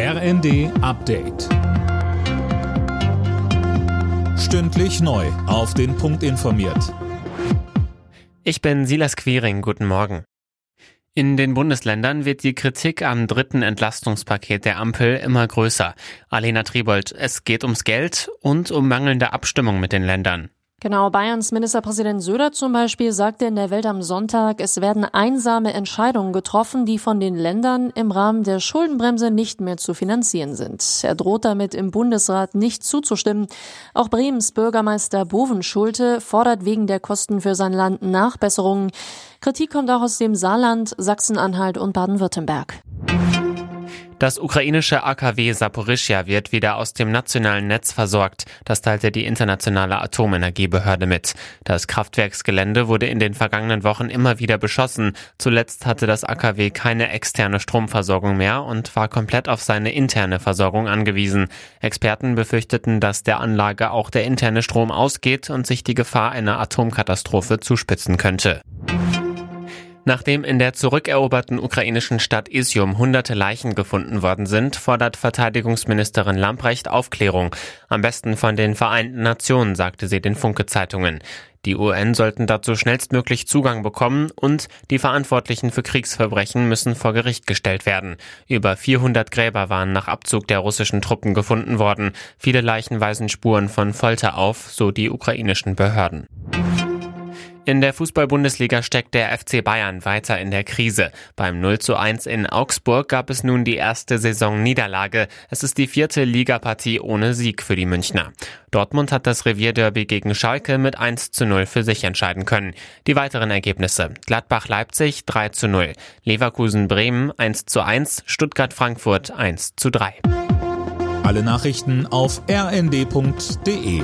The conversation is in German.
RND Update. Stündlich neu. Auf den Punkt informiert. Ich bin Silas Quiring. Guten Morgen. In den Bundesländern wird die Kritik am dritten Entlastungspaket der Ampel immer größer. Alena Tribold, es geht ums Geld und um mangelnde Abstimmung mit den Ländern. Genau, Bayerns Ministerpräsident Söder zum Beispiel sagte in der Welt am Sonntag, es werden einsame Entscheidungen getroffen, die von den Ländern im Rahmen der Schuldenbremse nicht mehr zu finanzieren sind. Er droht damit im Bundesrat nicht zuzustimmen. Auch Bremens Bürgermeister Boven Schulte fordert wegen der Kosten für sein Land Nachbesserungen. Kritik kommt auch aus dem Saarland, Sachsen-Anhalt und Baden-Württemberg. Das ukrainische AKW Saporischja wird wieder aus dem nationalen Netz versorgt. Das teilte die internationale Atomenergiebehörde mit. Das Kraftwerksgelände wurde in den vergangenen Wochen immer wieder beschossen. Zuletzt hatte das AKW keine externe Stromversorgung mehr und war komplett auf seine interne Versorgung angewiesen. Experten befürchteten, dass der Anlage auch der interne Strom ausgeht und sich die Gefahr einer Atomkatastrophe zuspitzen könnte. Nachdem in der zurückeroberten ukrainischen Stadt Isium hunderte Leichen gefunden worden sind, fordert Verteidigungsministerin Lamprecht Aufklärung. Am besten von den Vereinten Nationen, sagte sie den Funke-Zeitungen. Die UN sollten dazu schnellstmöglich Zugang bekommen und die Verantwortlichen für Kriegsverbrechen müssen vor Gericht gestellt werden. Über 400 Gräber waren nach Abzug der russischen Truppen gefunden worden. Viele Leichen weisen Spuren von Folter auf, so die ukrainischen Behörden. In der Fußball-Bundesliga steckt der FC Bayern weiter in der Krise. Beim 0 zu 1 in Augsburg gab es nun die erste Saisonniederlage. Es ist die vierte Ligapartie ohne Sieg für die Münchner. Dortmund hat das Revierderby gegen Schalke mit 1 zu 0 für sich entscheiden können. Die weiteren Ergebnisse. Gladbach-Leipzig 3 zu 0. Leverkusen-Bremen 1 zu 1. Stuttgart-Frankfurt 1 zu 3. Alle Nachrichten auf rnd.de